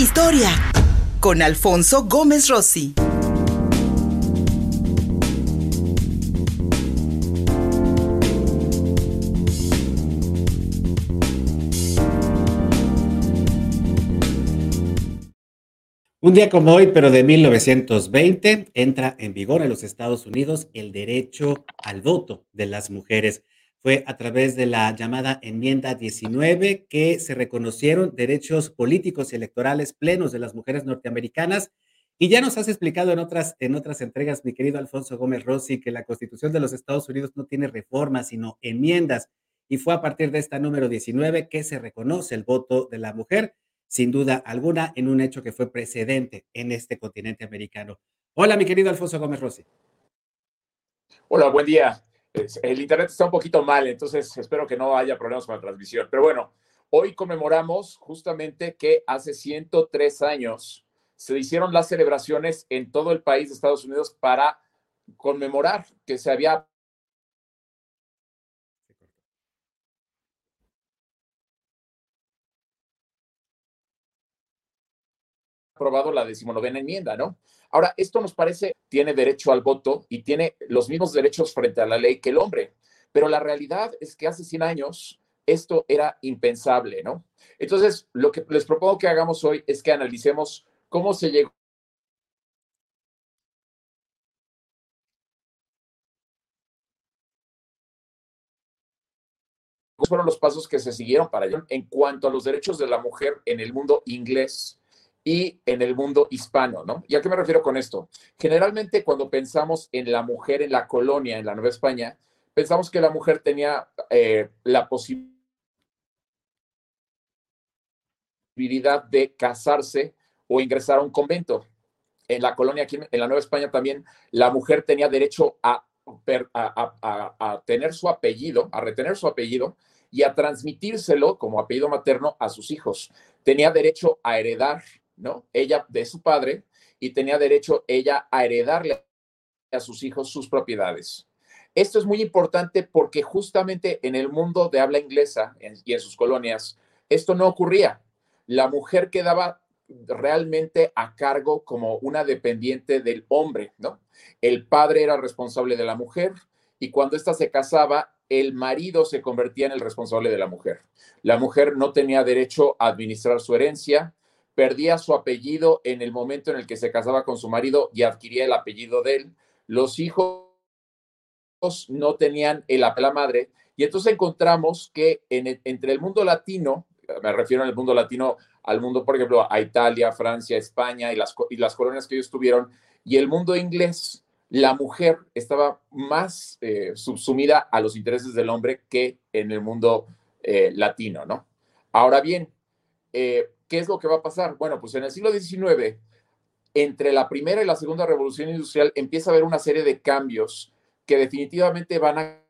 Historia con Alfonso Gómez Rossi. Un día como hoy, pero de 1920, entra en vigor en los Estados Unidos el derecho al voto de las mujeres. Fue a través de la llamada enmienda 19 que se reconocieron derechos políticos y electorales plenos de las mujeres norteamericanas. Y ya nos has explicado en otras, en otras entregas, mi querido Alfonso Gómez Rossi, que la Constitución de los Estados Unidos no tiene reformas, sino enmiendas. Y fue a partir de esta número 19 que se reconoce el voto de la mujer sin duda alguna, en un hecho que fue precedente en este continente americano. Hola, mi querido Alfonso Gómez Rossi. Hola, buen día. El internet está un poquito mal, entonces espero que no haya problemas con la transmisión. Pero bueno, hoy conmemoramos justamente que hace 103 años se hicieron las celebraciones en todo el país de Estados Unidos para conmemorar que se había aprobado la decimonovena enmienda, ¿no? Ahora, esto nos parece, tiene derecho al voto y tiene los mismos derechos frente a la ley que el hombre, pero la realidad es que hace 100 años esto era impensable, ¿no? Entonces, lo que les propongo que hagamos hoy es que analicemos cómo se llegó fueron los pasos que se siguieron para ello en cuanto a los derechos de la mujer en el mundo inglés y en el mundo hispano, ¿no? ¿Y a qué me refiero con esto? Generalmente cuando pensamos en la mujer en la colonia, en la Nueva España, pensamos que la mujer tenía eh, la posibilidad de casarse o ingresar a un convento. En la colonia aquí en la Nueva España también la mujer tenía derecho a, a, a, tener su apellido, a retener su apellido y a transmitírselo como apellido materno a sus hijos. Tenía derecho a heredar ¿no? Ella de su padre y tenía derecho ella a heredarle a sus hijos sus propiedades. Esto es muy importante porque justamente en el mundo de habla inglesa y en sus colonias, esto no ocurría. La mujer quedaba realmente a cargo como una dependiente del hombre, ¿no? El padre era responsable de la mujer y cuando ésta se casaba, el marido se convertía en el responsable de la mujer. La mujer no tenía derecho a administrar su herencia, perdía su apellido en el momento en el que se casaba con su marido y adquiría el apellido de él. Los hijos no tenían el apellido madre. Y entonces encontramos que en entre el mundo latino, me refiero el mundo latino al mundo, por ejemplo, a Italia, Francia, España y las, y las colonias que ellos tuvieron, y el mundo inglés, la mujer estaba más eh, subsumida a los intereses del hombre que en el mundo eh, latino, ¿no? Ahora bien, eh, ¿qué es lo que va a pasar? Bueno, pues en el siglo XIX, entre la primera y la segunda revolución industrial, empieza a haber una serie de cambios que definitivamente van a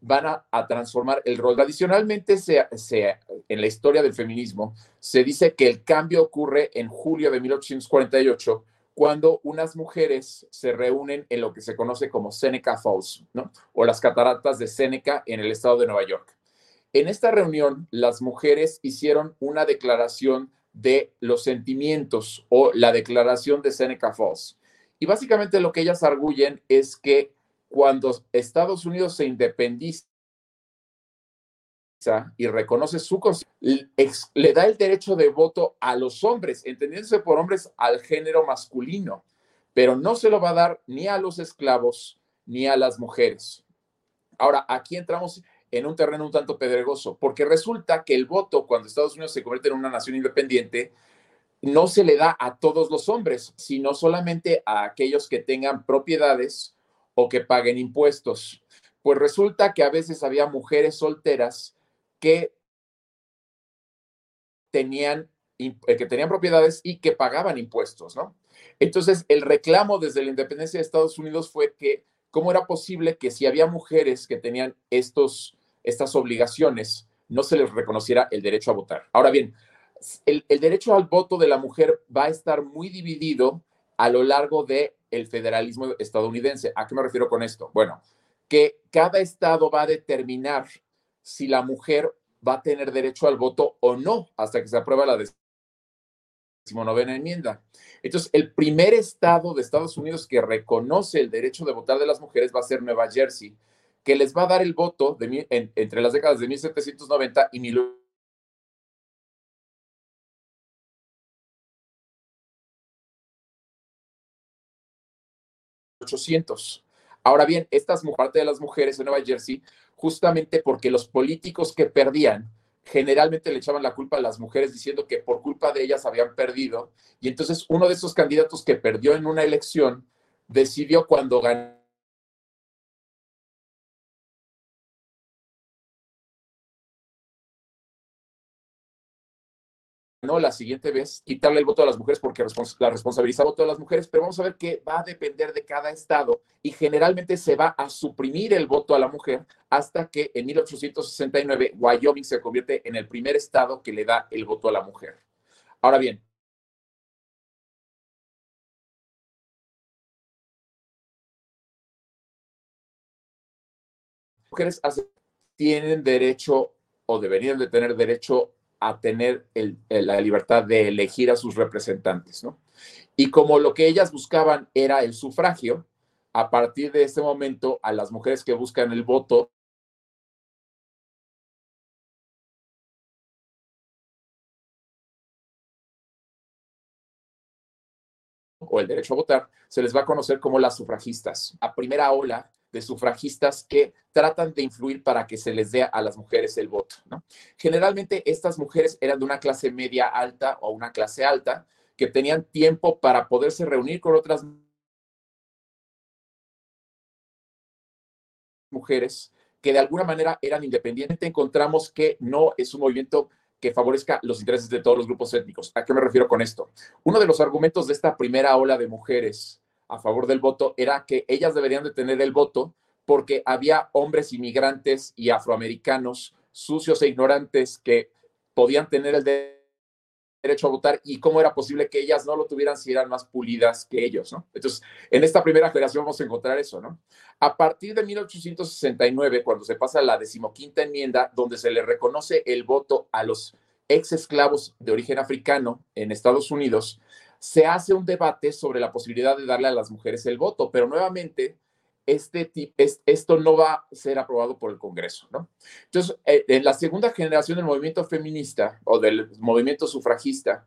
van a, transformar el rol. Tradicionalmente, se, en la historia del feminismo, se dice que el cambio ocurre en julio de 1848, cuando unas mujeres se reúnen en lo que se conoce como Seneca Falls, ¿no? O las cataratas de Seneca en el estado de Nueva York. En esta reunión, las mujeres hicieron una declaración de los sentimientos o la declaración de Seneca Falls. Y básicamente lo que ellas arguyen es que cuando Estados Unidos se independiza y reconoce su le da el derecho de voto a los hombres, entendiéndose por hombres al género masculino, pero no se lo va a dar ni a los esclavos ni a las mujeres. Ahora, aquí entramos en un terreno un tanto pedregoso, porque resulta que el voto, cuando Estados Unidos se convierte en una nación independiente, no se le da a todos los hombres, sino solamente a aquellos que tengan propiedades o que paguen impuestos. Pues resulta que a veces había mujeres solteras que tenían, eh, que tenían propiedades y que pagaban impuestos, ¿no? Entonces, el reclamo desde la independencia de Estados Unidos fue que, ¿cómo era posible que si había mujeres que tenían estos estas obligaciones, no se les reconociera el derecho a votar. Ahora bien, el, derecho al voto de la mujer va a estar muy dividido a lo largo del el federalismo estadounidense. ¿A qué me refiero con esto? Bueno, que cada estado va a determinar si la mujer va a tener derecho al voto o no hasta que se aprueba la decimonovena enmienda. Entonces, el primer estado de Estados Unidos que reconoce el derecho de votar de las mujeres va a ser Nueva Jersey, que les va a dar el voto de, entre las décadas de 1790 y 1800 800. Ahora bien, estas parte de las mujeres en Nueva Jersey, justamente porque los políticos que perdían generalmente le echaban la culpa a las mujeres diciendo que por culpa de ellas habían perdido. Y entonces uno de esos candidatos que perdió en una elección decidió cuando ganó la siguiente vez quitarle el voto a las mujeres porque la responsabilizaba el voto a las mujeres, pero vamos a ver que va a depender de cada estado y generalmente se va a suprimir el voto a la mujer hasta que en 1869 Wyoming se convierte en el primer estado que le da el voto a la mujer. Ahora bien, mujeres tienen derecho o deberían de tener derecho a tener la libertad de elegir a sus representantes, ¿no? Y como lo que ellas buscaban era el sufragio, a partir de ese momento, a las mujeres que buscan el voto, o el derecho a votar, se les va a conocer como las sufragistas. A primera ola de sufragistas que tratan de influir para que se les dé a las mujeres el voto. ¿no? Generalmente estas mujeres eran de una clase media alta o una clase alta que tenían tiempo para poderse reunir con otras mujeres que de alguna manera eran independientes. Encontramos que no es un movimiento que favorezca los intereses de todos los grupos étnicos. ¿A qué me refiero con esto? Uno de los argumentos de esta primera ola de mujeres a favor del voto era que ellas deberían de tener el voto porque había hombres inmigrantes y afroamericanos sucios e ignorantes que podían tener el derecho a votar y cómo era posible que ellas no lo tuvieran si eran más pulidas que ellos, ¿no? Entonces, en esta primera generación vamos a encontrar eso, ¿no? A partir de 1869, cuando se pasa la decimoquinta enmienda, donde se le reconoce el voto a los ex esclavos de origen africano en Estados Unidos, se hace un debate sobre la posibilidad de darle a las mujeres el voto, pero nuevamente este, esto no va a ser aprobado por el Congreso, ¿no? Entonces, eh, en la segunda generación del movimiento feminista o del movimiento sufragista,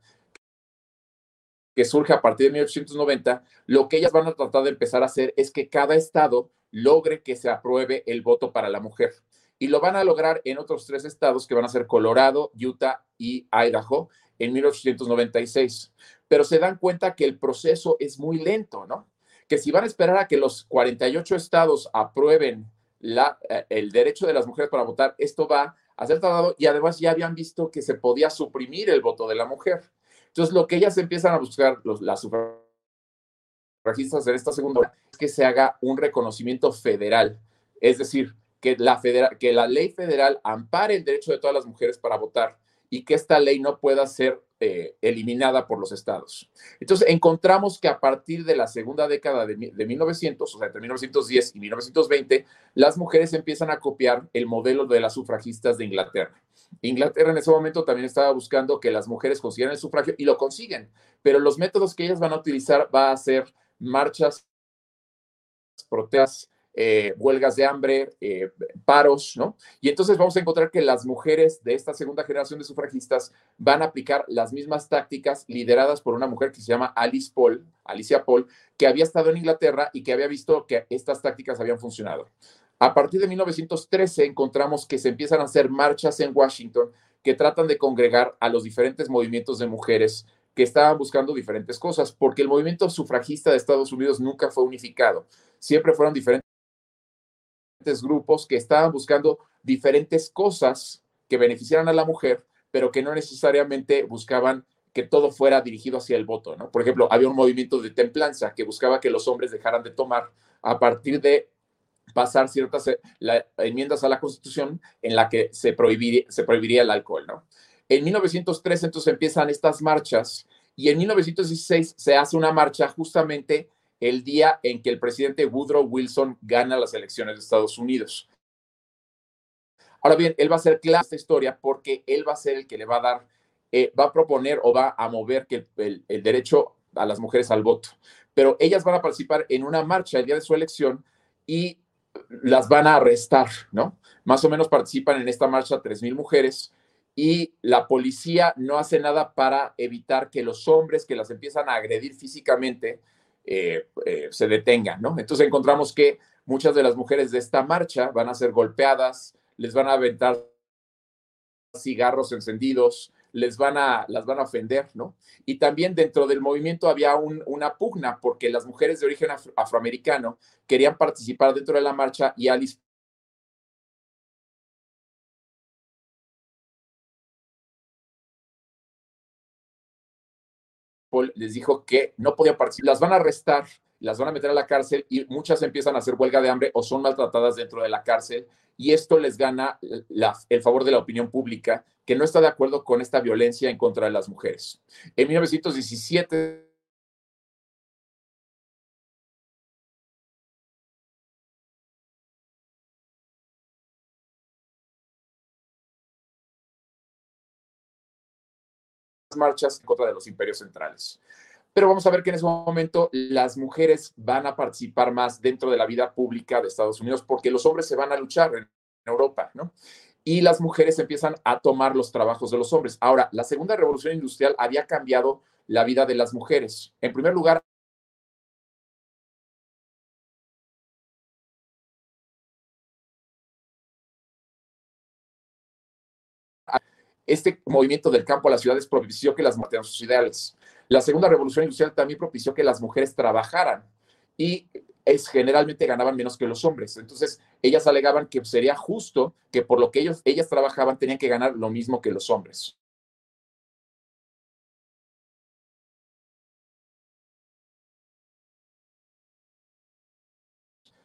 que surge a partir de 1890, lo que ellas van a tratar de empezar a hacer es que cada estado logre que se apruebe el voto para la mujer. Y lo van a lograr en otros tres estados que van a ser Colorado, Utah y Idaho en 1896 pero se dan cuenta que el proceso es muy lento, ¿no? Que si van a esperar a que los 48 estados aprueben eh, el derecho de las mujeres para votar, esto va a ser tardado y además ya habían visto que se podía suprimir el voto de la mujer. Entonces, lo que ellas empiezan a buscar, los, las sufragistas en esta segunda es que se haga un reconocimiento federal, es decir, que la, que la ley federal ampare el derecho de todas las mujeres para votar y que esta ley no pueda ser eh, eliminada por los estados. Entonces, encontramos que a partir de la segunda década de, 1900, o sea, entre 1910 y 1920, las mujeres empiezan a copiar el modelo de las sufragistas de Inglaterra. Inglaterra en ese momento también estaba buscando que las mujeres consiguieran el sufragio y lo consiguen, pero los métodos que ellas van a utilizar va a ser marchas, protestas, eh, huelgas de hambre, eh, paros, ¿no? Y entonces vamos a encontrar que las mujeres de esta segunda generación de sufragistas van a aplicar las mismas tácticas lideradas por una mujer que se llama Alice Paul, Alicia Paul, que había estado en Inglaterra y que había visto que estas tácticas habían funcionado. A partir de 1913 encontramos que se empiezan a hacer marchas en Washington que tratan de congregar a los diferentes movimientos de mujeres que estaban buscando diferentes cosas, porque el movimiento sufragista de Estados Unidos nunca fue unificado, siempre fueron diferentes grupos que estaban buscando diferentes cosas que beneficiaran a la mujer, pero que no necesariamente buscaban que todo fuera dirigido hacia el voto, ¿no? Por ejemplo, había un movimiento de templanza que buscaba que los hombres dejaran de tomar a partir de pasar ciertas eh, enmiendas a la Constitución en la que se prohibiría, se prohibiría el alcohol, ¿no? En 1903 entonces empiezan estas marchas y en 1916 se hace una marcha justamente el día en que el presidente Woodrow Wilson gana las elecciones de Estados Unidos. Ahora bien, él va a ser clave esta historia porque él va a ser el que le va a dar, eh, va a proponer o va a mover que el, el derecho a las mujeres al voto. Pero ellas van a participar en una marcha el día de su elección y las van a arrestar, ¿no? Más o menos participan en esta marcha 3.000 mujeres y la policía no hace nada para evitar que los hombres que las empiezan a agredir físicamente eh, eh, se detengan, ¿no? Entonces encontramos que muchas de las mujeres de esta marcha van a ser golpeadas, les van a aventar cigarros encendidos, les van a, las van a ofender, ¿no? Y también dentro del movimiento había una pugna porque las mujeres de origen afroamericano querían participar dentro de la marcha y Les dijo que no podían participar, las van a arrestar, las van a meter a la cárcel y muchas empiezan a hacer huelga de hambre o son maltratadas dentro de la cárcel y esto les gana el favor de la opinión pública que no está de acuerdo con esta violencia en contra de las mujeres. En 1917 marchas en contra de los imperios centrales. Pero vamos a ver que en ese momento las mujeres van a participar más dentro de la vida pública de Estados Unidos porque los hombres se van a luchar en Europa, ¿no? Y las mujeres empiezan a tomar los trabajos de los hombres. Ahora, la segunda revolución industrial había cambiado la vida de las mujeres. En primer lugar, este movimiento del campo a las ciudades propició que las sus ideales. La segunda revolución industrial también propició que las mujeres trabajaran y generalmente ganaban menos que los hombres. Entonces, ellas alegaban que sería justo que por lo que ellos, ellas trabajaban tenían que ganar lo mismo que los hombres.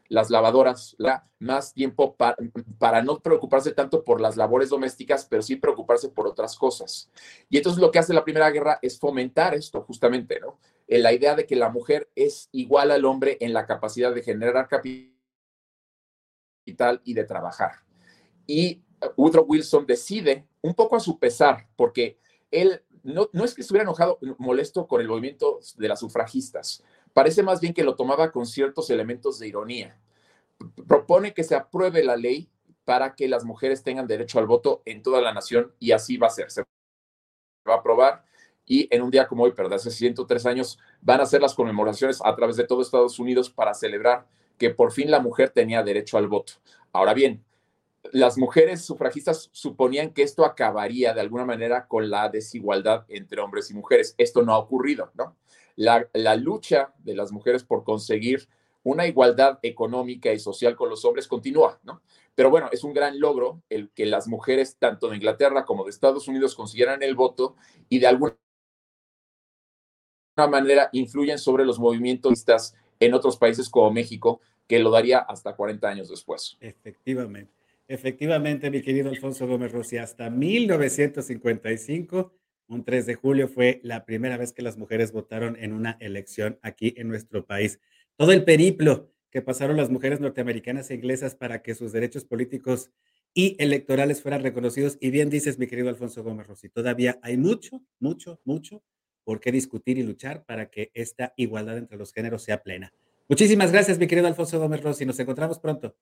Las lavadoras más tiempo para, no preocuparse tanto por las labores domésticas, pero sí preocuparse por otras cosas. Y entonces lo que hace la Primera Guerra es fomentar esto, justamente, ¿no? En la idea de que la mujer es igual al hombre en la capacidad de generar capital y de trabajar. Y Woodrow Wilson decide, un poco a su pesar, porque él no, no es que estuviera enojado, molesto con el movimiento de las sufragistas, Parece más bien que lo tomaba con ciertos elementos de ironía. Propone que se apruebe la ley para que las mujeres tengan derecho al voto en toda la nación y así va a ser. Se va a aprobar y en un día como hoy, pero de hace 103 años, van a ser las conmemoraciones a través de todo Estados Unidos para celebrar que por fin la mujer tenía derecho al voto. Ahora bien, las mujeres sufragistas suponían que esto acabaría de alguna manera con la desigualdad entre hombres y mujeres. Esto no ha ocurrido, ¿no? La, lucha de las mujeres por conseguir una igualdad económica y social con los hombres continúa, ¿no? Pero bueno, es un gran logro el que las mujeres, tanto de Inglaterra como de Estados Unidos, consiguieran el voto y de alguna manera influyen sobre los movimientos en otros países como México, que lo daría hasta 40 años después. Efectivamente, efectivamente, mi querido Alfonso Gómez Rossi, hasta 1955 un 3 de julio fue la primera vez que las mujeres votaron en una elección aquí en nuestro país. Todo el periplo que pasaron las mujeres norteamericanas e inglesas para que sus derechos políticos y electorales fueran reconocidos. Y bien dices, mi querido Alfonso Gómez Rossi, todavía hay mucho, mucho, mucho por qué discutir y luchar para que esta igualdad entre los géneros sea plena. Muchísimas gracias, mi querido Alfonso Gómez Rossi. Nos encontramos pronto.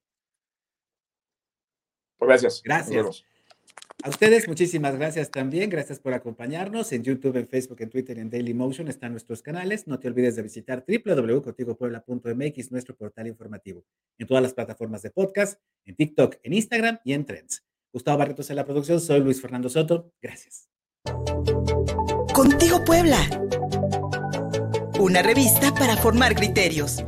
Pues gracias. Gracias. A ustedes, muchísimas gracias también. Gracias por acompañarnos en YouTube, en Facebook, en Twitter, en Daily Motion. Están nuestros canales. No te olvides de visitar www.contigopuebla.mx, nuestro portal informativo. En todas las plataformas de podcast, en TikTok, en Instagram y en Trends. Gustavo Barretos en la producción. Soy Luis Fernando Soto. Gracias. Contigo Puebla. Una revista para formar criterios.